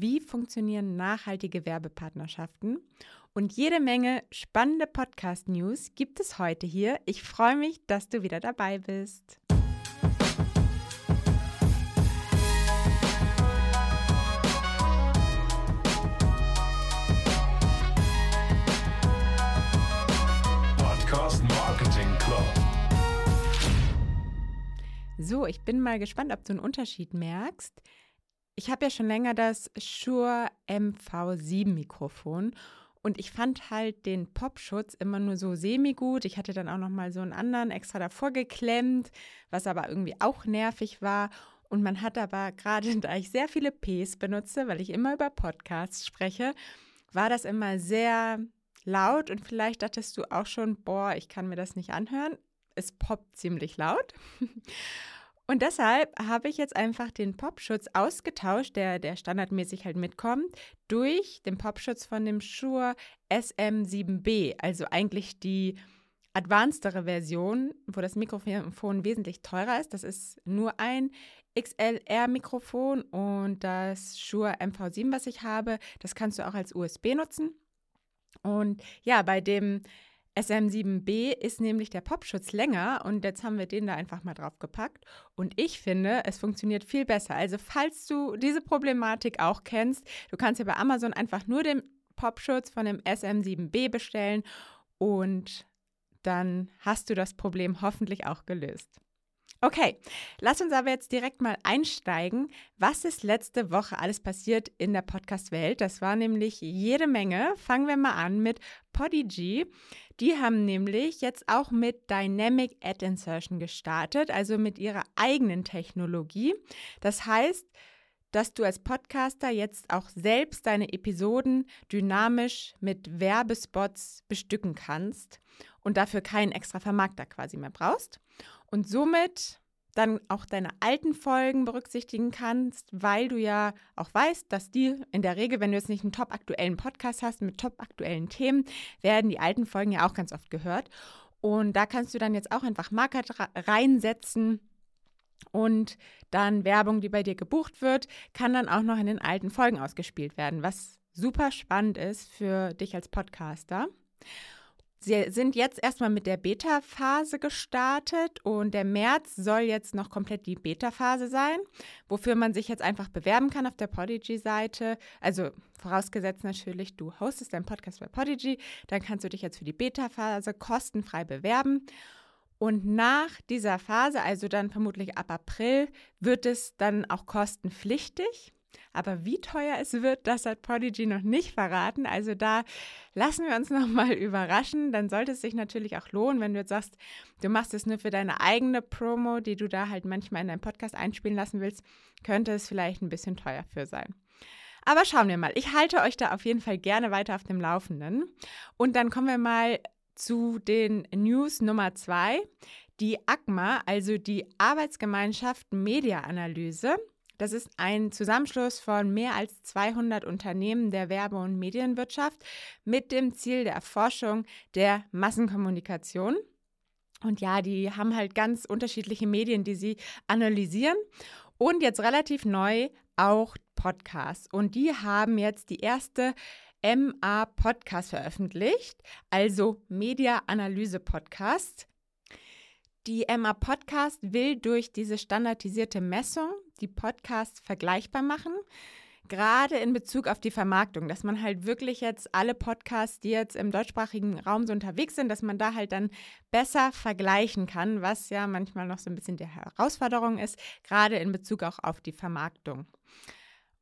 wie funktionieren nachhaltige Werbepartnerschaften. Und jede Menge spannende Podcast-News gibt es heute hier. Ich freue mich, dass du wieder dabei bist. So, ich bin mal gespannt, ob du einen Unterschied merkst. Ich habe ja schon länger das Shure MV7 Mikrofon und ich fand halt den Popschutz immer nur so semi-gut. Ich hatte dann auch noch mal so einen anderen extra davor geklemmt, was aber irgendwie auch nervig war. Und man hat aber gerade, da ich sehr viele Ps benutze, weil ich immer über Podcasts spreche, war das immer sehr laut und vielleicht dachtest du auch schon, boah, ich kann mir das nicht anhören. Es poppt ziemlich laut. Und deshalb habe ich jetzt einfach den Popschutz ausgetauscht, der, der standardmäßig halt mitkommt, durch den Popschutz von dem Shure SM7B, also eigentlich die advancedere Version, wo das Mikrofon wesentlich teurer ist. Das ist nur ein XLR-Mikrofon und das Shure MV7, was ich habe, das kannst du auch als USB nutzen. Und ja, bei dem SM7B ist nämlich der Popschutz länger und jetzt haben wir den da einfach mal drauf gepackt. Und ich finde, es funktioniert viel besser. Also, falls du diese Problematik auch kennst, du kannst ja bei Amazon einfach nur den Popschutz von dem SM7B bestellen und dann hast du das Problem hoffentlich auch gelöst. Okay, lass uns aber jetzt direkt mal einsteigen. Was ist letzte Woche alles passiert in der Podcast-Welt? Das war nämlich jede Menge. Fangen wir mal an mit Podigy. Die haben nämlich jetzt auch mit Dynamic Ad Insertion gestartet, also mit ihrer eigenen Technologie. Das heißt, dass du als Podcaster jetzt auch selbst deine Episoden dynamisch mit Werbespots bestücken kannst und dafür keinen extra Vermarkter quasi mehr brauchst und somit dann auch deine alten Folgen berücksichtigen kannst, weil du ja auch weißt, dass die in der Regel, wenn du jetzt nicht einen top aktuellen Podcast hast mit top aktuellen Themen, werden die alten Folgen ja auch ganz oft gehört. Und da kannst du dann jetzt auch einfach Marker reinsetzen und dann Werbung, die bei dir gebucht wird, kann dann auch noch in den alten Folgen ausgespielt werden, was super spannend ist für dich als Podcaster. Sie sind jetzt erstmal mit der Beta-Phase gestartet und der März soll jetzt noch komplett die Beta-Phase sein, wofür man sich jetzt einfach bewerben kann auf der Podigy-Seite. Also vorausgesetzt natürlich, du hostest deinen Podcast bei Podigy, dann kannst du dich jetzt für die Beta-Phase kostenfrei bewerben. Und nach dieser Phase, also dann vermutlich ab April, wird es dann auch kostenpflichtig. Aber wie teuer es wird, das hat Prodigy noch nicht verraten. Also da lassen wir uns noch mal überraschen. Dann sollte es sich natürlich auch lohnen, wenn du jetzt sagst, du machst es nur für deine eigene Promo, die du da halt manchmal in deinen Podcast einspielen lassen willst, könnte es vielleicht ein bisschen teuer für sein. Aber schauen wir mal. Ich halte euch da auf jeden Fall gerne weiter auf dem Laufenden. Und dann kommen wir mal zu den News Nummer zwei. Die ACMA, also die Arbeitsgemeinschaft Media Analyse, das ist ein Zusammenschluss von mehr als 200 Unternehmen der Werbe- und Medienwirtschaft mit dem Ziel der Erforschung der Massenkommunikation. Und ja, die haben halt ganz unterschiedliche Medien, die sie analysieren. Und jetzt relativ neu auch Podcasts. Und die haben jetzt die erste MA Podcast veröffentlicht, also Media Analyse Podcast. Die MA Podcast will durch diese standardisierte Messung die Podcasts vergleichbar machen, gerade in Bezug auf die Vermarktung, dass man halt wirklich jetzt alle Podcasts, die jetzt im deutschsprachigen Raum so unterwegs sind, dass man da halt dann besser vergleichen kann, was ja manchmal noch so ein bisschen die Herausforderung ist, gerade in Bezug auch auf die Vermarktung.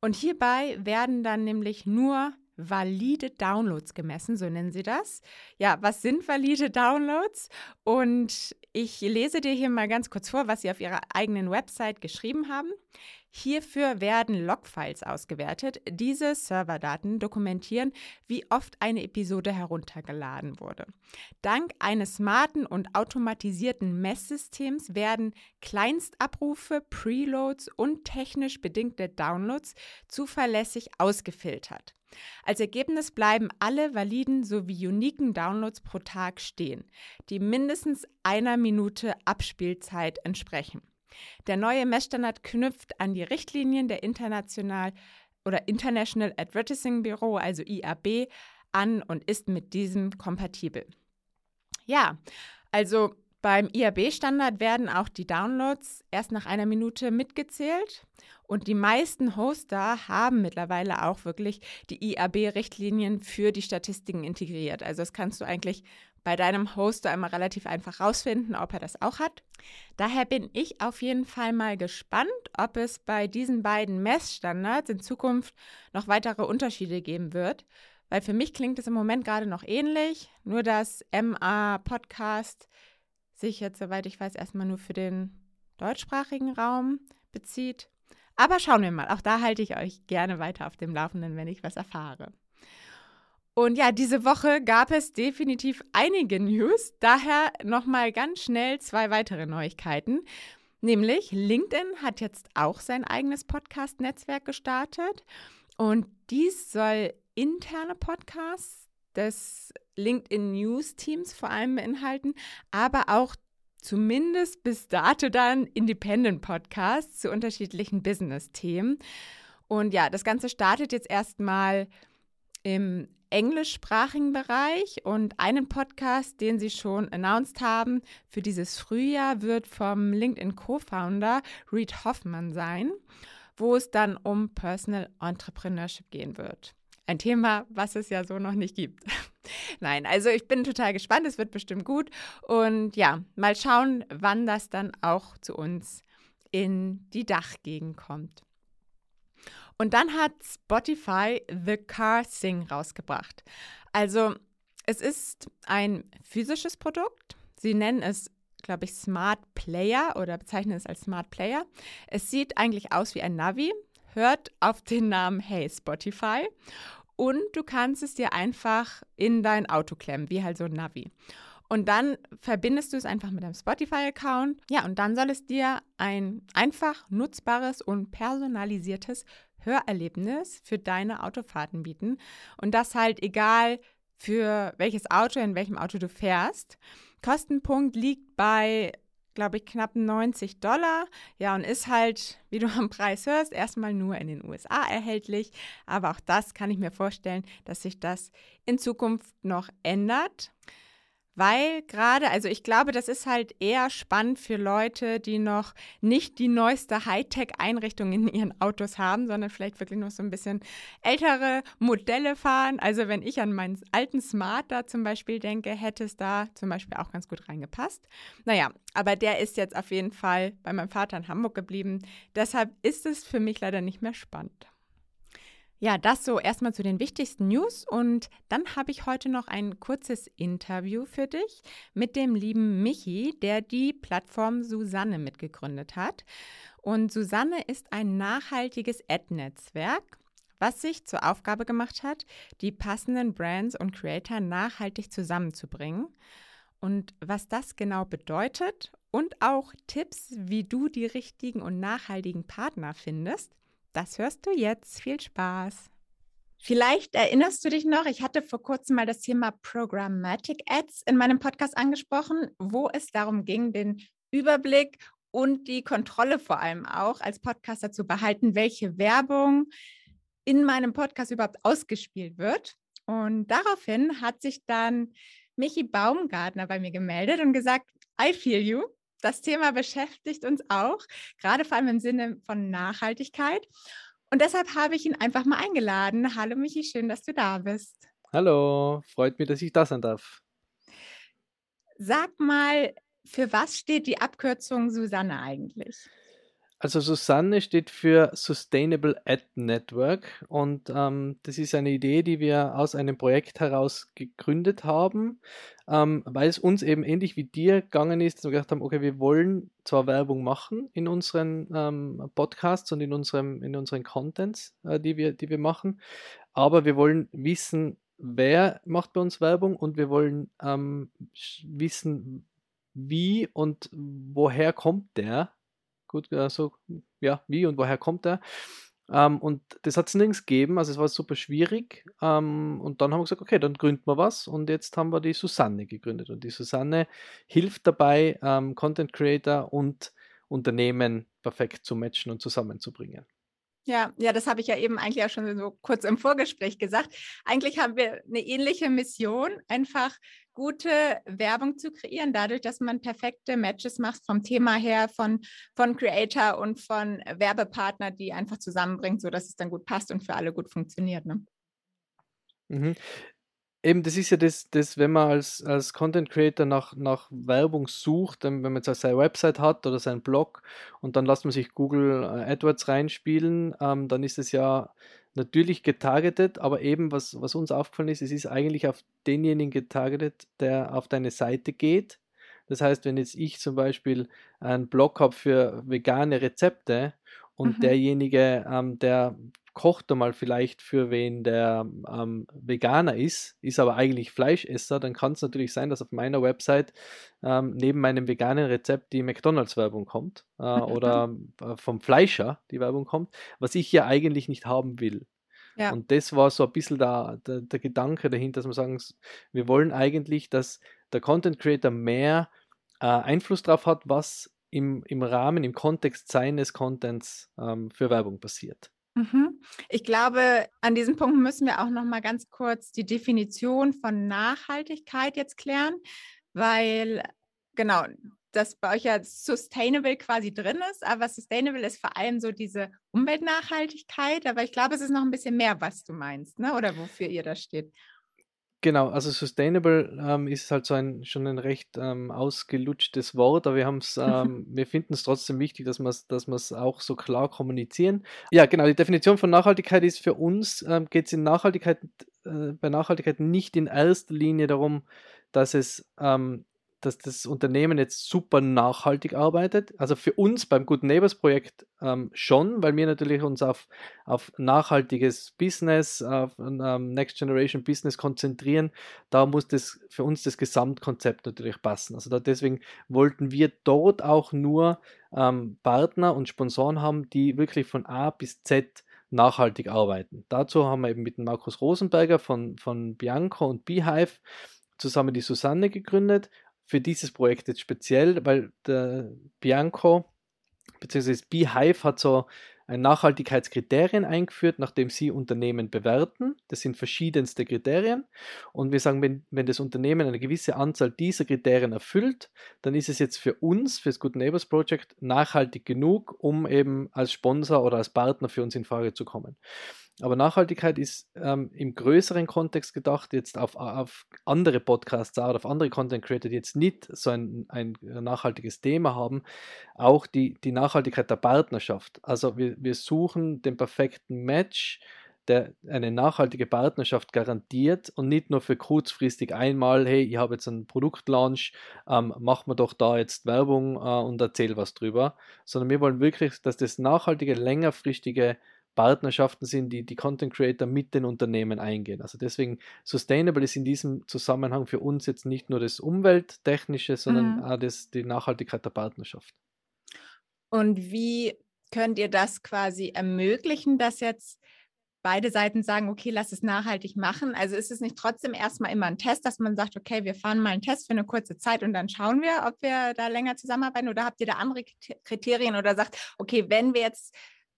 Und hierbei werden dann nämlich nur valide Downloads gemessen, so nennen sie das. Ja, was sind valide Downloads? Und ich lese dir hier mal ganz kurz vor, was sie auf ihrer eigenen Website geschrieben haben. Hierfür werden Logfiles ausgewertet. Diese Serverdaten dokumentieren, wie oft eine Episode heruntergeladen wurde. Dank eines smarten und automatisierten Messsystems werden Kleinstabrufe, Preloads und technisch bedingte Downloads zuverlässig ausgefiltert. Als Ergebnis bleiben alle validen sowie uniken Downloads pro Tag stehen, die mindestens einer Minute Abspielzeit entsprechen. Der neue Messstandard knüpft an die Richtlinien der international oder International Advertising Bureau, also IAB, an und ist mit diesem kompatibel. Ja, also beim IAB-Standard werden auch die Downloads erst nach einer Minute mitgezählt und die meisten Hoster haben mittlerweile auch wirklich die IAB-Richtlinien für die Statistiken integriert. Also das kannst du eigentlich bei deinem Hoster immer relativ einfach rausfinden, ob er das auch hat. Daher bin ich auf jeden Fall mal gespannt, ob es bei diesen beiden Messstandards in Zukunft noch weitere Unterschiede geben wird. Weil für mich klingt es im Moment gerade noch ähnlich, nur dass MA Podcast sich jetzt, soweit ich weiß, erstmal nur für den deutschsprachigen Raum bezieht. Aber schauen wir mal, auch da halte ich euch gerne weiter auf dem Laufenden, wenn ich was erfahre. Und ja, diese Woche gab es definitiv einige News, daher nochmal ganz schnell zwei weitere Neuigkeiten. Nämlich LinkedIn hat jetzt auch sein eigenes Podcast-Netzwerk gestartet und dies soll interne Podcasts des LinkedIn News Teams vor allem beinhalten, aber auch zumindest bis dato dann Independent Podcasts zu unterschiedlichen Business-Themen. Und ja, das Ganze startet jetzt erstmal im englischsprachigen Bereich und einen Podcast, den sie schon announced haben für dieses Frühjahr, wird vom LinkedIn Co-Founder Reed Hoffman sein, wo es dann um Personal Entrepreneurship gehen wird. Ein Thema, was es ja so noch nicht gibt. Nein, also ich bin total gespannt, es wird bestimmt gut. Und ja, mal schauen, wann das dann auch zu uns in die Dachgegend kommt. Und dann hat Spotify The Car Sing rausgebracht. Also es ist ein physisches Produkt. Sie nennen es, glaube ich, Smart Player oder bezeichnen es als Smart Player. Es sieht eigentlich aus wie ein Navi, hört auf den Namen Hey Spotify und du kannst es dir einfach in dein Auto klemmen, wie halt so ein Navi. Und dann verbindest du es einfach mit deinem Spotify-Account. Ja, und dann soll es dir ein einfach nutzbares und personalisiertes Hörerlebnis für deine Autofahrten bieten. Und das halt egal für welches Auto, in welchem Auto du fährst. Kostenpunkt liegt bei glaube ich, knapp 90 Dollar. Ja, und ist halt, wie du am Preis hörst, erstmal nur in den USA erhältlich. Aber auch das kann ich mir vorstellen, dass sich das in Zukunft noch ändert. Weil gerade, also ich glaube, das ist halt eher spannend für Leute, die noch nicht die neueste Hightech-Einrichtung in ihren Autos haben, sondern vielleicht wirklich noch so ein bisschen ältere Modelle fahren. Also wenn ich an meinen alten Smart da zum Beispiel denke, hätte es da zum Beispiel auch ganz gut reingepasst. Naja, aber der ist jetzt auf jeden Fall bei meinem Vater in Hamburg geblieben. Deshalb ist es für mich leider nicht mehr spannend. Ja, das so erstmal zu den wichtigsten News und dann habe ich heute noch ein kurzes Interview für dich mit dem lieben Michi, der die Plattform Susanne mitgegründet hat. Und Susanne ist ein nachhaltiges Ad-Netzwerk, was sich zur Aufgabe gemacht hat, die passenden Brands und Creator nachhaltig zusammenzubringen. Und was das genau bedeutet und auch Tipps, wie du die richtigen und nachhaltigen Partner findest, das hörst du jetzt. Viel Spaß. Vielleicht erinnerst du dich noch, ich hatte vor kurzem mal das Thema Programmatic Ads in meinem Podcast angesprochen, wo es darum ging, den Überblick und die Kontrolle vor allem auch als Podcaster zu behalten, welche Werbung in meinem Podcast überhaupt ausgespielt wird. Und daraufhin hat sich dann Michi Baumgartner bei mir gemeldet und gesagt, I feel you das Thema beschäftigt uns auch, gerade vor allem im Sinne von Nachhaltigkeit. Und deshalb habe ich ihn einfach mal eingeladen. Hallo Michi, schön, dass du da bist. Hallo, freut mich, dass ich da sein darf. Sag mal, für was steht die Abkürzung Susanne eigentlich? Also Susanne steht für Sustainable Ad Network und ähm, das ist eine Idee, die wir aus einem Projekt heraus gegründet haben, ähm, weil es uns eben ähnlich wie dir gegangen ist, dass wir gedacht haben, okay, wir wollen zwar Werbung machen in unseren ähm, Podcasts und in unserem in unseren Contents, äh, die wir die wir machen, aber wir wollen wissen, wer macht bei uns Werbung und wir wollen ähm, wissen, wie und woher kommt der gut, also ja, wie und woher kommt er? Ähm, und das hat es nirgends gegeben, also es war super schwierig. Ähm, und dann haben wir gesagt, okay, dann gründen wir was. Und jetzt haben wir die Susanne gegründet. Und die Susanne hilft dabei, ähm, Content Creator und Unternehmen perfekt zu matchen und zusammenzubringen. Ja, ja, das habe ich ja eben eigentlich auch schon so kurz im Vorgespräch gesagt. Eigentlich haben wir eine ähnliche Mission, einfach gute Werbung zu kreieren, dadurch, dass man perfekte Matches macht vom Thema her, von, von Creator und von Werbepartner, die einfach zusammenbringt, sodass es dann gut passt und für alle gut funktioniert. Ne? Mhm. Eben, das ist ja das, das wenn man als, als Content Creator nach, nach Werbung sucht, wenn man jetzt seine Website hat oder seinen Blog und dann lässt man sich Google äh, AdWords reinspielen, ähm, dann ist es ja natürlich getargetet, aber eben, was, was uns aufgefallen ist, es ist eigentlich auf denjenigen getargetet, der auf deine Seite geht. Das heißt, wenn jetzt ich zum Beispiel einen Blog habe für vegane Rezepte und mhm. derjenige, ähm, der kocht er mal vielleicht für wen, der ähm, Veganer ist, ist aber eigentlich Fleischesser, dann kann es natürlich sein, dass auf meiner Website ähm, neben meinem veganen Rezept die McDonalds-Werbung kommt äh, oder äh, vom Fleischer die Werbung kommt, was ich ja eigentlich nicht haben will. Ja. Und das war so ein bisschen der, der, der Gedanke dahinter, dass wir sagen, wir wollen eigentlich, dass der Content Creator mehr äh, Einfluss darauf hat, was im, im Rahmen, im Kontext seines Contents ähm, für Werbung passiert. Mhm. Ich glaube, an diesem Punkt müssen wir auch noch mal ganz kurz die Definition von Nachhaltigkeit jetzt klären, weil genau, das bei euch ja sustainable quasi drin ist, aber sustainable ist vor allem so diese Umweltnachhaltigkeit, aber ich glaube, es ist noch ein bisschen mehr, was du meinst, ne? oder wofür ihr da steht. Genau, also sustainable ähm, ist halt so ein schon ein recht ähm, ausgelutschtes Wort, aber wir haben es, ähm, wir finden es trotzdem wichtig, dass wir es dass auch so klar kommunizieren. Ja, genau, die Definition von Nachhaltigkeit ist für uns, ähm, geht es in Nachhaltigkeit, äh, bei Nachhaltigkeit nicht in erster Linie darum, dass es ähm, dass das Unternehmen jetzt super nachhaltig arbeitet. Also für uns beim Good Neighbors Projekt ähm, schon, weil wir natürlich uns auf, auf nachhaltiges Business, auf ähm, Next Generation Business konzentrieren. Da muss das für uns das Gesamtkonzept natürlich passen. Also da, deswegen wollten wir dort auch nur ähm, Partner und Sponsoren haben, die wirklich von A bis Z nachhaltig arbeiten. Dazu haben wir eben mit Markus Rosenberger von, von Bianco und Beehive zusammen die Susanne gegründet für dieses Projekt jetzt speziell, weil der Bianco bzw. Beehive hat so ein Nachhaltigkeitskriterien eingeführt, nachdem sie Unternehmen bewerten. Das sind verschiedenste Kriterien. Und wir sagen, wenn, wenn das Unternehmen eine gewisse Anzahl dieser Kriterien erfüllt, dann ist es jetzt für uns, für das Good Neighbors Project, nachhaltig genug, um eben als Sponsor oder als Partner für uns in Frage zu kommen. Aber Nachhaltigkeit ist ähm, im größeren Kontext gedacht, jetzt auf, auf andere Podcasts oder auf andere Content Creator, die jetzt nicht so ein, ein nachhaltiges Thema haben, auch die, die Nachhaltigkeit der Partnerschaft. Also wir, wir suchen den perfekten Match, der eine nachhaltige Partnerschaft garantiert und nicht nur für kurzfristig einmal, hey, ich habe jetzt einen Produktlaunch, ähm, mach mir doch da jetzt Werbung äh, und erzähl was drüber, sondern wir wollen wirklich, dass das nachhaltige, längerfristige Partnerschaften sind, die die Content Creator mit den Unternehmen eingehen. Also deswegen Sustainable ist in diesem Zusammenhang für uns jetzt nicht nur das Umwelttechnische, sondern mhm. auch das, die Nachhaltigkeit der Partnerschaft. Und wie könnt ihr das quasi ermöglichen, dass jetzt beide Seiten sagen, okay, lass es nachhaltig machen? Also ist es nicht trotzdem erstmal immer ein Test, dass man sagt, okay, wir fahren mal einen Test für eine kurze Zeit und dann schauen wir, ob wir da länger zusammenarbeiten oder habt ihr da andere Kriterien oder sagt, okay, wenn wir jetzt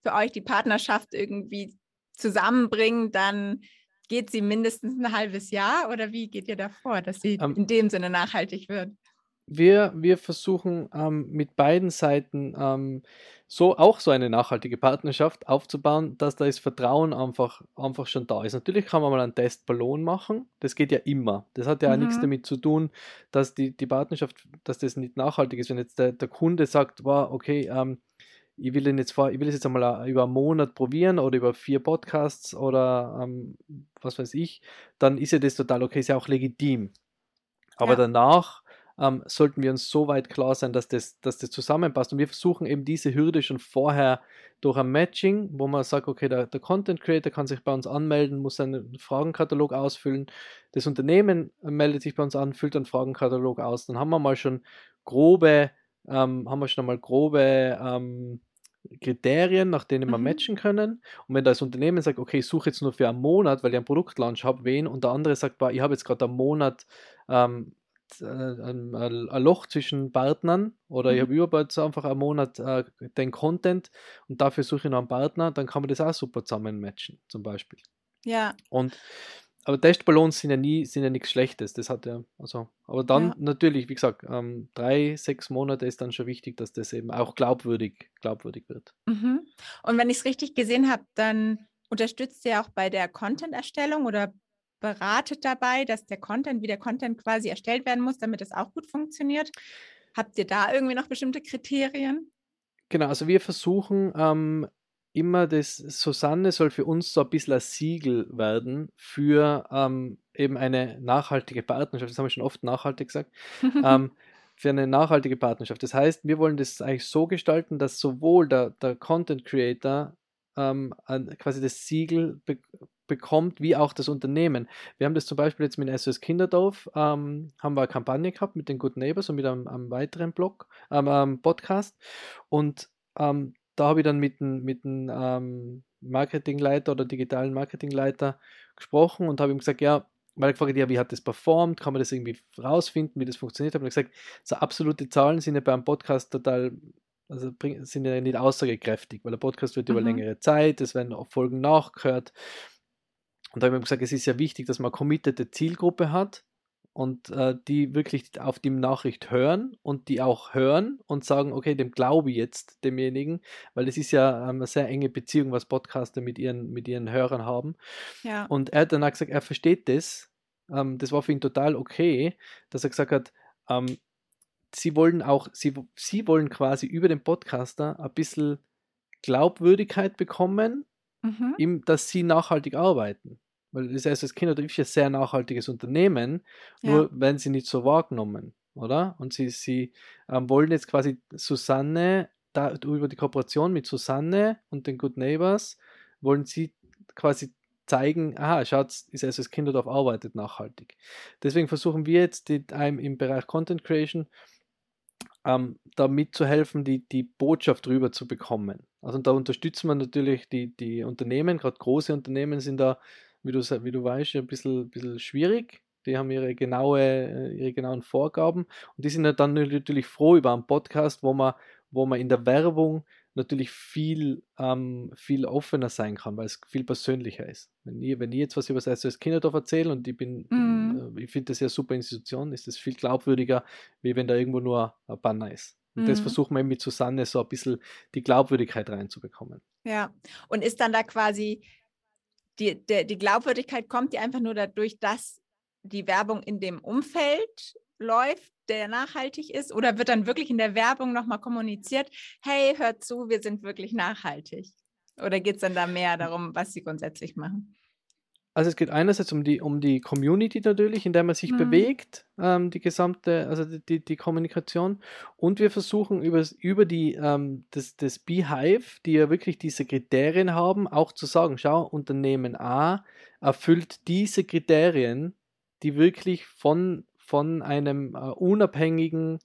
für euch die Partnerschaft irgendwie zusammenbringen, dann geht sie mindestens ein halbes Jahr oder wie geht ihr davor, dass sie ähm, in dem Sinne nachhaltig wird? Wir, wir versuchen ähm, mit beiden Seiten ähm, so auch so eine nachhaltige Partnerschaft aufzubauen, dass da das Vertrauen einfach, einfach schon da ist. Natürlich kann man mal einen Testballon machen, das geht ja immer. Das hat ja mhm. auch nichts damit zu tun, dass die, die Partnerschaft, dass das nicht nachhaltig ist. Wenn jetzt der, der Kunde sagt, wow, okay, ähm, ich will den jetzt vor, ich will es jetzt einmal über einen Monat probieren oder über vier Podcasts oder ähm, was weiß ich, dann ist ja das total okay, ist ja auch legitim. Aber ja. danach ähm, sollten wir uns so weit klar sein, dass das, dass das zusammenpasst. Und wir versuchen eben diese Hürde schon vorher durch ein Matching, wo man sagt, okay, der, der Content Creator kann sich bei uns anmelden, muss einen Fragenkatalog ausfüllen. Das Unternehmen meldet sich bei uns an, füllt einen Fragenkatalog aus. Dann haben wir mal schon grobe ähm, haben wir schon einmal grobe ähm, Kriterien, nach denen wir mhm. matchen können. Und wenn das Unternehmen sagt, okay, ich suche jetzt nur für einen Monat, weil ich einen Produktlaunch habe, wen, und der andere sagt, ich habe jetzt gerade einen Monat ähm, äh, ein, ein, Loch zwischen Partnern oder mhm. ich habe überall einfach einen Monat äh, den Content und dafür suche ich noch einen Partner, dann kann man das auch super zusammen matchen, zum Beispiel. Ja. Und aber Testballons sind ja nie, sind ja nichts Schlechtes. Das hat ja, also, aber dann ja. natürlich, wie gesagt, ähm, drei, sechs Monate ist dann schon wichtig, dass das eben auch glaubwürdig, glaubwürdig wird. Mhm. Und wenn ich es richtig gesehen habe, dann unterstützt ihr auch bei der Content-Erstellung oder beratet dabei, dass der Content, wie der Content quasi erstellt werden muss, damit es auch gut funktioniert. Habt ihr da irgendwie noch bestimmte Kriterien? Genau, also wir versuchen ähm, immer das, Susanne soll für uns so ein bisschen ein Siegel werden für ähm, eben eine nachhaltige Partnerschaft. Das haben wir schon oft nachhaltig gesagt. ähm, für eine nachhaltige Partnerschaft. Das heißt, wir wollen das eigentlich so gestalten, dass sowohl der, der Content Creator ähm, quasi das Siegel be bekommt, wie auch das Unternehmen. Wir haben das zum Beispiel jetzt mit SOS Kinderdorf, ähm, haben wir eine Kampagne gehabt mit den Good Neighbors und mit einem, einem weiteren Blog, ähm, Podcast. Und ähm, da habe ich dann mit einem mit ähm, Marketingleiter oder digitalen Marketingleiter gesprochen und habe ihm gesagt, ja, weil er gefragt ja, wie hat das performt, kann man das irgendwie rausfinden, wie das funktioniert hat. Und ich gesagt, so absolute Zahlen sind ja beim Podcast total, also sind ja nicht aussagekräftig, weil der Podcast wird mhm. über längere Zeit, es werden auch Folgen nachgehört. Und da habe ich ihm gesagt, es ist ja wichtig, dass man eine committete Zielgruppe hat und äh, die wirklich auf die Nachricht hören und die auch hören und sagen, okay, dem glaube ich jetzt demjenigen, weil das ist ja ähm, eine sehr enge Beziehung, was Podcaster mit ihren, mit ihren Hörern haben. Ja. Und er hat dann auch gesagt, er versteht das. Ähm, das war für ihn total okay, dass er gesagt hat, ähm, sie wollen auch, sie, sie wollen quasi über den Podcaster ein bisschen Glaubwürdigkeit bekommen, mhm. im, dass sie nachhaltig arbeiten. Weil das das Kinder ist ein sehr nachhaltiges Unternehmen, ja. nur werden sie nicht so wahrgenommen, oder? Und sie, sie ähm, wollen jetzt quasi Susanne, da, über die Kooperation mit Susanne und den Good Neighbors, wollen sie quasi zeigen, aha, schaut, ist also das Kinderdorf arbeitet nachhaltig. Deswegen versuchen wir jetzt die, um, im Bereich Content Creation ähm, da mitzuhelfen, die, die Botschaft rüber zu bekommen. Also da unterstützen wir natürlich die, die Unternehmen, gerade große Unternehmen sind da wie du, wie du weißt, ein bisschen, bisschen schwierig. Die haben ihre, genaue, äh, ihre genauen Vorgaben und die sind dann natürlich froh über einen Podcast, wo man, wo man in der Werbung natürlich viel, ähm, viel offener sein kann, weil es viel persönlicher ist. Wenn ich, wenn ich jetzt was über das SOS Kinderdorf erzähle und ich bin, mhm. äh, ich finde das ja super Institution, ist das viel glaubwürdiger, wie wenn da irgendwo nur ein Banner ist. Und mhm. das versuchen wir mit Susanne so ein bisschen die Glaubwürdigkeit reinzubekommen. Ja, und ist dann da quasi die, der, die Glaubwürdigkeit kommt ja einfach nur dadurch, dass die Werbung in dem Umfeld läuft, der nachhaltig ist? Oder wird dann wirklich in der Werbung nochmal kommuniziert, hey, hört zu, wir sind wirklich nachhaltig? Oder geht es dann da mehr darum, was sie grundsätzlich machen? Also es geht einerseits um die, um die Community natürlich, in der man sich mhm. bewegt, ähm, die gesamte, also die, die Kommunikation. Und wir versuchen über, über die, ähm, das, das Beehive, die ja wirklich diese Kriterien haben, auch zu sagen, schau, Unternehmen A erfüllt diese Kriterien, die wirklich von, von einem äh, unabhängigen,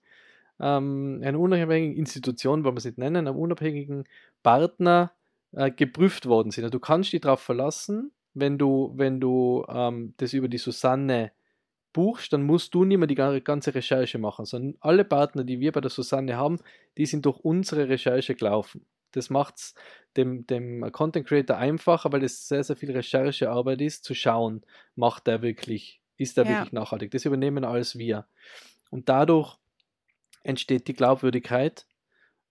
ähm, einer unabhängigen Institution, wollen wir es nicht nennen, einem unabhängigen Partner äh, geprüft worden sind. Also du kannst dich darauf verlassen, wenn du, wenn du ähm, das über die Susanne buchst, dann musst du nicht mehr die ganze Recherche machen, sondern alle Partner, die wir bei der Susanne haben, die sind durch unsere Recherche gelaufen. Das macht es dem, dem Content Creator einfacher, weil es sehr, sehr viel Recherchearbeit ist, zu schauen, macht der wirklich, ist der ja. wirklich nachhaltig. Das übernehmen alles wir. Und dadurch entsteht die Glaubwürdigkeit,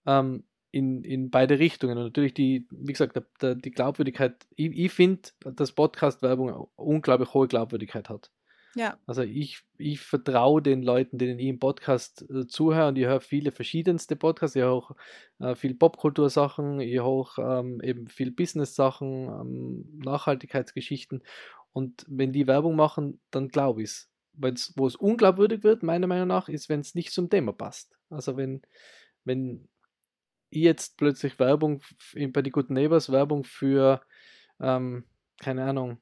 ähm, in, in beide Richtungen. Und natürlich die, wie gesagt, der, der, die Glaubwürdigkeit, ich, ich finde, dass Podcast-Werbung unglaublich hohe Glaubwürdigkeit hat. Ja. Also ich, ich vertraue den Leuten, denen ich im Podcast äh, zuhöre und ich höre viele verschiedenste Podcasts, ich höre auch äh, viel Popkultursachen, ich höre ähm, eben viel Business-Sachen, ähm, Nachhaltigkeitsgeschichten und wenn die Werbung machen, dann glaube ich es. Wo es unglaubwürdig wird, meiner Meinung nach, ist, wenn es nicht zum Thema passt. Also wenn, wenn jetzt plötzlich Werbung bei die Good Neighbors Werbung für, ähm, keine Ahnung,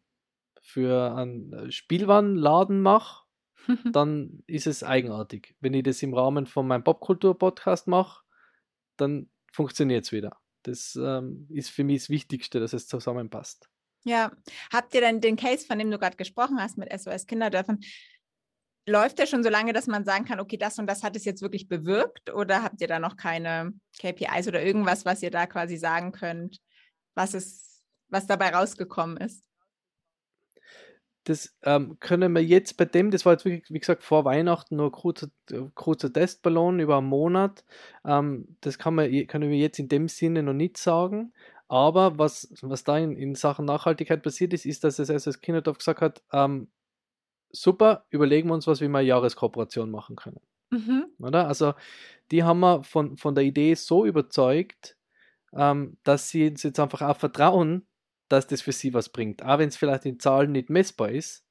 für einen äh, Spielwarenladen mache, dann ist es eigenartig. Wenn ich das im Rahmen von meinem Popkultur-Podcast mache, dann funktioniert es wieder. Das ähm, ist für mich das Wichtigste, dass es zusammenpasst. Ja, habt ihr denn den Case, von dem du gerade gesprochen hast mit SOS Kinderdörfern, läuft der schon so lange, dass man sagen kann, okay, das und das hat es jetzt wirklich bewirkt? Oder habt ihr da noch keine KPIs oder irgendwas, was ihr da quasi sagen könnt, was es, was dabei rausgekommen ist? Das ähm, können wir jetzt bei dem, das war jetzt wirklich, wie gesagt, vor Weihnachten nur kurzer, kurzer Testballon über einen Monat. Ähm, das kann man, können wir jetzt in dem Sinne noch nicht sagen. Aber was, was da in, in Sachen Nachhaltigkeit passiert ist, ist, dass das SS Kinderdorf gesagt hat, ähm, super, überlegen wir uns, was wir mal Jahreskooperation machen können. Mhm. Oder? Also die haben wir von, von der Idee so überzeugt, ähm, dass sie uns jetzt einfach auch vertrauen, dass das für sie was bringt. Auch wenn es vielleicht in Zahlen nicht messbar ist,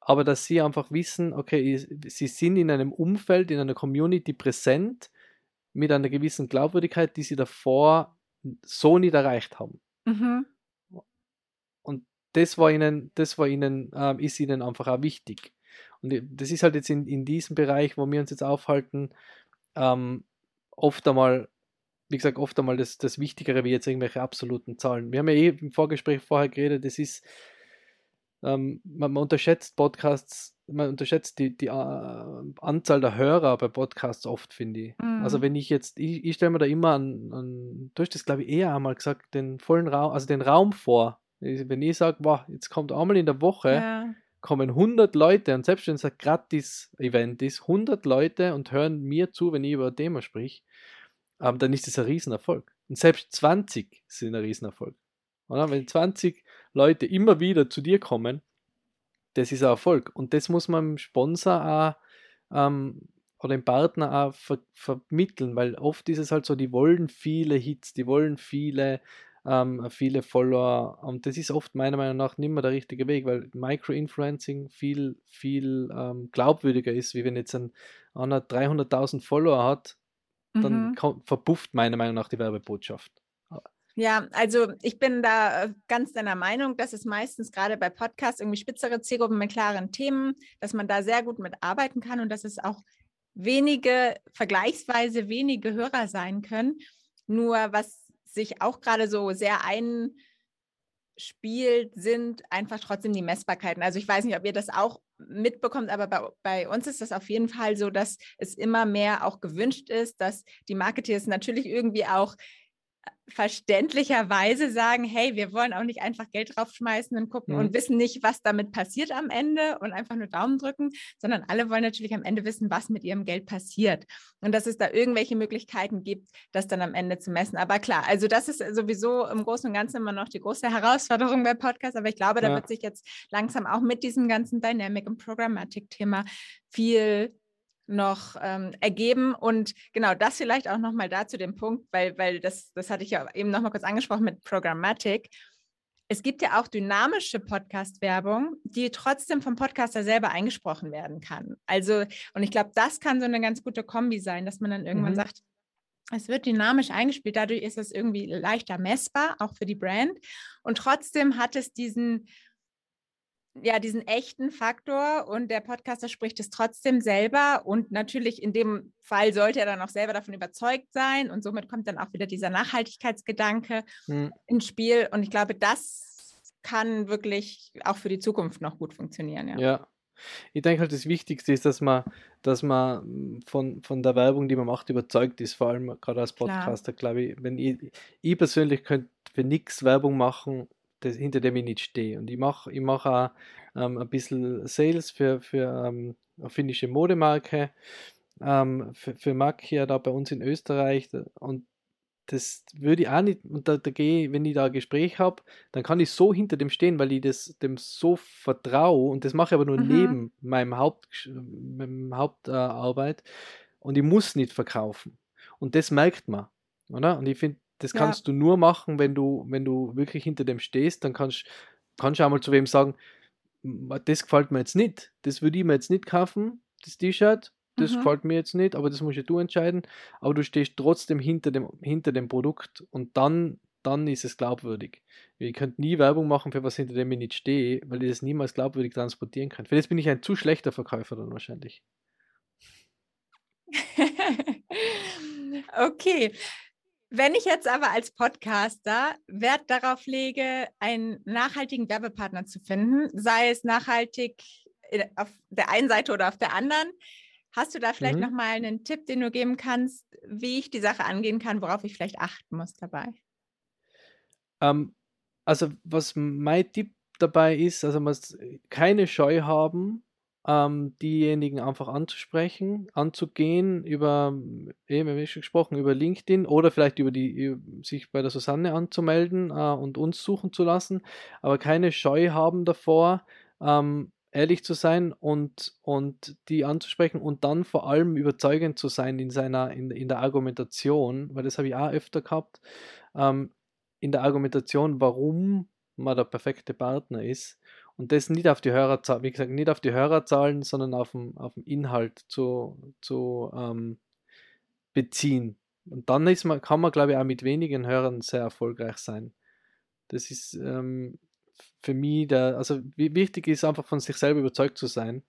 aber dass sie einfach wissen, okay, sie sind in einem Umfeld, in einer Community präsent mit einer gewissen Glaubwürdigkeit, die sie davor so nicht erreicht haben. Mhm. Das war ihnen, das war ihnen, äh, ist ihnen einfach auch wichtig. Und das ist halt jetzt in, in diesem Bereich, wo wir uns jetzt aufhalten, ähm, oft einmal wie gesagt, oft einmal das, das Wichtigere wie jetzt irgendwelche absoluten Zahlen. Wir haben ja eh im Vorgespräch vorher geredet, das ist, ähm, man, man, unterschätzt Podcasts, man unterschätzt die, die uh, Anzahl der Hörer bei Podcasts oft, finde ich. Mhm. Also wenn ich jetzt, ich, ich stelle mir da immer an, an, du hast das glaube ich eher einmal gesagt, den vollen Raum, also den Raum vor. Wenn ich sage, wow, jetzt kommt einmal in der Woche, ja. kommen 100 Leute und selbst wenn es ein Gratis-Event ist, 100 Leute und hören mir zu, wenn ich über ein Thema sprich ähm, dann ist das ein Riesenerfolg. Und selbst 20 sind ein Riesenerfolg. Oder? Wenn 20 Leute immer wieder zu dir kommen, das ist ein Erfolg. Und das muss man dem Sponsor auch ähm, oder dem Partner auch ver vermitteln, weil oft ist es halt so, die wollen viele Hits, die wollen viele, ähm, viele Follower und das ist oft meiner Meinung nach nicht mehr der richtige Weg, weil Micro-Influencing viel, viel ähm, glaubwürdiger ist, wie wenn jetzt ein einer 300.000 Follower hat dann mhm. verpufft meiner Meinung nach die Werbebotschaft. Ja, also ich bin da äh, ganz deiner Meinung, dass es meistens gerade bei Podcasts irgendwie spitzere Zielgruppen mit klaren Themen, dass man da sehr gut mitarbeiten kann und dass es auch wenige, vergleichsweise wenige Hörer sein können. Nur was sich auch gerade so sehr ein spielt, sind einfach trotzdem die Messbarkeiten. Also ich weiß nicht, ob ihr das auch mitbekommt, aber bei, bei, uns ist das auf jeden Fall so, dass es immer mehr auch gewünscht ist, dass die Marketeers natürlich irgendwie auch verständlicherweise sagen, hey, wir wollen auch nicht einfach Geld draufschmeißen und gucken mhm. und wissen nicht, was damit passiert am Ende und einfach nur Daumen drücken, sondern alle wollen natürlich am Ende wissen, was mit ihrem Geld passiert und dass es da irgendwelche Möglichkeiten gibt, das dann am Ende zu messen. Aber klar, also das ist sowieso im Großen und Ganzen immer noch die große Herausforderung bei Podcasts, aber ich glaube, da ja. wird sich jetzt langsam auch mit diesem ganzen Dynamic- und Programmatic-Thema viel noch ähm, ergeben. Und genau das vielleicht auch nochmal dazu den Punkt, weil, weil das, das hatte ich ja eben nochmal kurz angesprochen mit Programmatic. Es gibt ja auch dynamische Podcast-Werbung, die trotzdem vom Podcaster selber eingesprochen werden kann. Also, und ich glaube, das kann so eine ganz gute Kombi sein, dass man dann irgendwann mhm. sagt, es wird dynamisch eingespielt, dadurch ist es irgendwie leichter messbar, auch für die Brand. Und trotzdem hat es diesen ja, diesen echten Faktor und der Podcaster spricht es trotzdem selber und natürlich in dem Fall sollte er dann auch selber davon überzeugt sein und somit kommt dann auch wieder dieser Nachhaltigkeitsgedanke hm. ins Spiel und ich glaube, das kann wirklich auch für die Zukunft noch gut funktionieren. Ja. ja. Ich denke halt, das Wichtigste ist, dass man, dass man von, von der Werbung, die man macht, überzeugt ist, vor allem gerade als Podcaster, Klar. glaube ich. Wenn ich, ich persönlich könnte für nichts Werbung machen, das, hinter dem ich nicht stehe. Und ich mache ich mach auch ähm, ein bisschen Sales für, für ähm, eine finnische Modemarke, ähm, für, für Makia da bei uns in Österreich. Und das würde ich auch nicht, und da, da gehe wenn ich da ein Gespräch habe, dann kann ich so hinter dem stehen, weil ich das, dem so vertraue und das mache ich aber nur mhm. neben meinem Haupt, meinem Hauptarbeit äh, und ich muss nicht verkaufen. Und das merkt man, oder? Und ich finde, das kannst ja. du nur machen, wenn du, wenn du wirklich hinter dem stehst, dann kannst, kannst du auch mal zu wem sagen, das gefällt mir jetzt nicht, das würde ich mir jetzt nicht kaufen, das T-Shirt, das mhm. gefällt mir jetzt nicht, aber das musst ja du entscheiden, aber du stehst trotzdem hinter dem, hinter dem Produkt und dann, dann ist es glaubwürdig. Ich könnte nie Werbung machen für was, hinter dem ich nicht stehe, weil ich das niemals glaubwürdig transportieren kann. Für das bin ich ein zu schlechter Verkäufer dann wahrscheinlich. okay. Wenn ich jetzt aber als Podcaster Wert darauf lege, einen nachhaltigen Werbepartner zu finden, sei es nachhaltig auf der einen Seite oder auf der anderen. Hast du da vielleicht Mhm. nochmal einen Tipp, den du geben kannst, wie ich die Sache angehen kann, worauf ich vielleicht achten muss dabei? Ähm, also, was mein Tipp dabei ist, also man muss keine Scheu haben, ähm, diejenigen einfach anzusprechen, anzugehen über, eben, wie schon gesprochen, über LinkedIn oder vielleicht über die, sich bei der Susanne anzumelden äh, und uns suchen zu lassen, aber keine Scheu haben davor, ähm, ehrlich zu sein und, und die anzusprechen und dann vor allem überzeugend zu sein in seiner, in, in der Argumentation, weil das habe ich auch öfter gehabt, ähm, in der Argumentation, warum man der perfekte Partner ist. Und das nicht auf die Hörerzahlen, wie gesagt, nicht auf die Hörerzahlen, sondern auf den, auf den Inhalt zu, zu ähm, beziehen. Und dann ist man, kann man, glaube ich, auch mit wenigen Hörern sehr erfolgreich sein. Das ist ähm, für mich der, also wichtig ist einfach von sich selber überzeugt zu sein.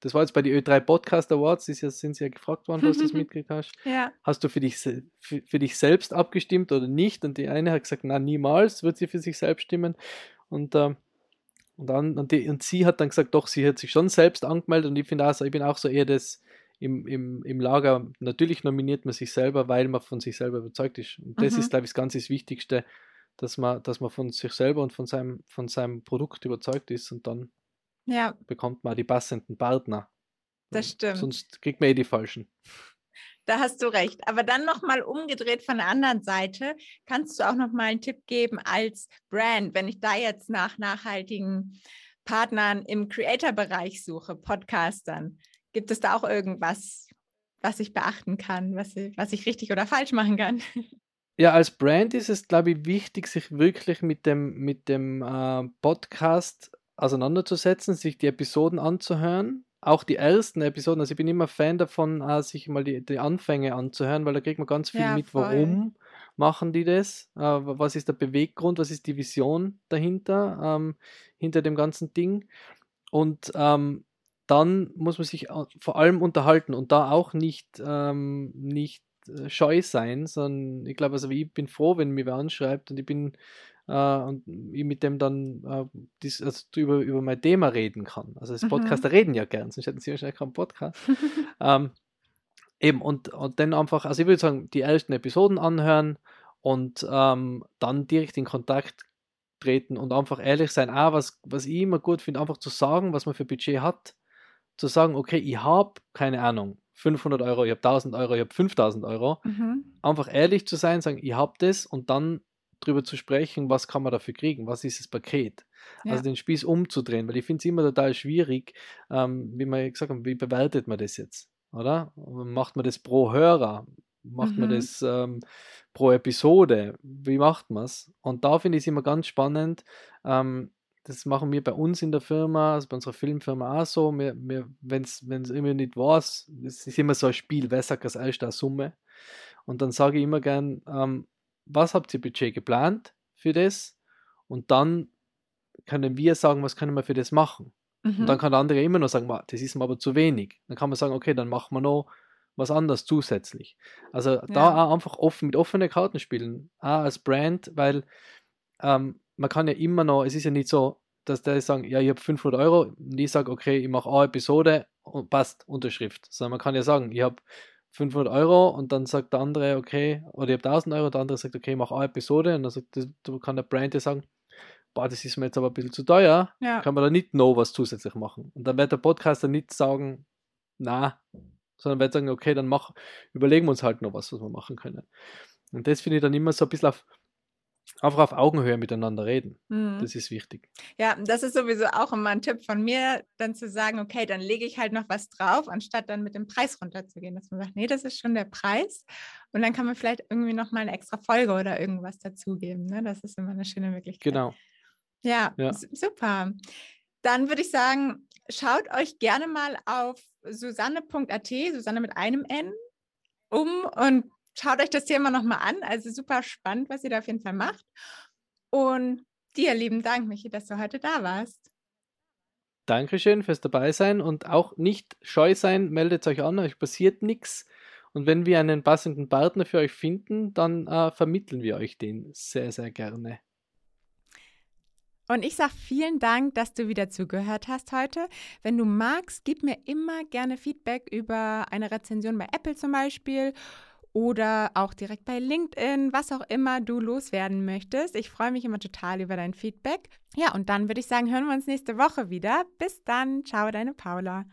Das war jetzt bei den Ö3 Podcast Awards, ist ja, sind sie ja gefragt worden, was du das mitgekriegt hast. Ja. Hast du für dich, für, für dich selbst abgestimmt oder nicht? Und die eine hat gesagt, na niemals wird sie für sich selbst stimmen. Und, äh, und, dann, und, die, und sie hat dann gesagt, doch, sie hat sich schon selbst angemeldet und ich finde auch so, ich bin auch so eher das im, im, im Lager, natürlich nominiert man sich selber, weil man von sich selber überzeugt ist. Und das Mhm. ist, glaube ich, das ganz das Wichtigste, dass man, dass man von sich selber und von seinem, von seinem Produkt überzeugt ist und dann Ja, bekommt man die passenden Partner. das stimmt. Sonst kriegt man eh die falschen. Da hast du recht. Aber dann nochmal umgedreht von der anderen Seite, kannst du auch nochmal einen Tipp geben als Brand, wenn ich da jetzt nach nachhaltigen Partnern im Creator-Bereich suche, Podcastern. Gibt es da auch irgendwas, was ich beachten kann, was ich, was ich richtig oder falsch machen kann? Ja, als Brand ist es, glaube ich, wichtig, sich wirklich mit dem, mit dem äh, Podcast auseinanderzusetzen, sich die Episoden anzuhören. Auch die ersten Episoden. Also ich bin immer Fan davon, äh, sich mal die, die Anfänge anzuhören, weil da kriegt man ganz viel Ja, mit, voll. warum machen die das, äh, was ist der Beweggrund, was ist die Vision dahinter, ähm, hinter dem ganzen Ding. Und ähm, dann muss man sich vor allem unterhalten und da auch nicht, ähm, nicht äh, scheu sein, sondern ich glaube, also ich bin froh, wenn mir wer anschreibt und ich bin äh, und ich mit dem dann äh, dies, also über, über mein Thema reden kann. Also das Mhm. Podcaster reden ja gern, sonst hätten sie wahrscheinlich keinen Podcast. ähm, eben, und, und dann einfach, also ich würde sagen, die ersten Episoden anhören und ähm, dann direkt in Kontakt treten und einfach ehrlich sein. Auch was, was ich immer gut finde, einfach zu sagen, was man für Budget hat. Zu sagen, okay, ich habe, keine Ahnung, 500 Euro, ich habe 1000 Euro, ich habe 5000 Euro. Mhm. Einfach ehrlich zu sein, sagen, ich habe das und dann drüber zu sprechen, was kann man dafür kriegen, was ist das Paket. Ja. Also den Spieß umzudrehen, weil ich finde es immer total schwierig, ähm, wie man gesagt hat, wie bewertet man das jetzt, oder? Macht man das pro Hörer? Macht man Mhm. das ähm, pro Episode? Wie macht man es? Und da finde ich es immer ganz spannend. Ähm, das machen wir bei uns in der Firma, also bei unserer Filmfirma auch so. Wir, wir, Wenn es immer nicht weiß, es ist immer so ein Spiel, wer sagt als erster eine Summe? Und dann sage ich immer gern, ähm, was habt ihr Budget geplant für das? Und dann können wir sagen, was können wir für das machen? Und Mhm. dann kann der andere immer noch sagen, "Ma, das ist mir aber zu wenig. Dann kann man sagen, okay, dann machen wir noch was anderes zusätzlich. Also da Ja. auch einfach offen mit offenen Karten spielen, auch als Brand, weil ähm, man kann ja immer noch, es ist ja nicht so, dass der sagen, ja, ich habe 500 Euro und ich sage, okay, ich mache eine Episode und passt, Unterschrift. Sondern man kann ja sagen, ich habe 500 Euro und dann sagt der andere, okay, oder ich habe 1000 Euro, der andere sagt, okay, ich mache eine Episode und dann sagt, das, da kann der Brand ja sagen, boah, das ist mir jetzt aber ein bisschen zu teuer, Ja. kann man da nicht noch was zusätzlich machen. Und dann wird der Podcaster nicht sagen, na, sondern wird sagen, okay, dann mach, überlegen wir uns halt noch was, was wir machen können. Und das finde ich dann immer so ein bisschen auf, einfach auf Augenhöhe miteinander reden. Mhm. Das ist wichtig. Ja, das ist sowieso auch immer ein Tipp von mir, dann zu sagen, okay, dann lege ich halt noch was drauf, anstatt dann mit dem Preis runterzugehen, dass man sagt, nee, das ist schon der Preis. Und dann kann man vielleicht irgendwie noch mal eine extra Folge oder irgendwas dazugeben. Ne? Das ist immer eine schöne Möglichkeit. Genau. Ja, Ja. super. Dann würde ich sagen, schaut euch gerne mal auf susanne.at, Susanne mit einem N, um und schaut euch das Thema nochmal an. Also super spannend, was ihr da auf jeden Fall macht. Und dir lieben Dank, Michi, dass du heute da warst. Dankeschön fürs Dabeisein und auch nicht scheu sein, meldet euch an, euch passiert nichts. Und wenn wir einen passenden Partner für euch finden, dann äh, vermitteln wir euch den sehr, sehr gerne. Und ich sage vielen Dank, dass du wieder zugehört hast heute. Wenn du magst, gib mir immer gerne Feedback über eine Rezension bei Apple zum Beispiel oder auch direkt bei LinkedIn, was auch immer du loswerden möchtest. Ich freue mich immer total über dein Feedback. Ja, und dann würde ich sagen, hören wir uns nächste Woche wieder. Bis dann. Ciao, deine Paula.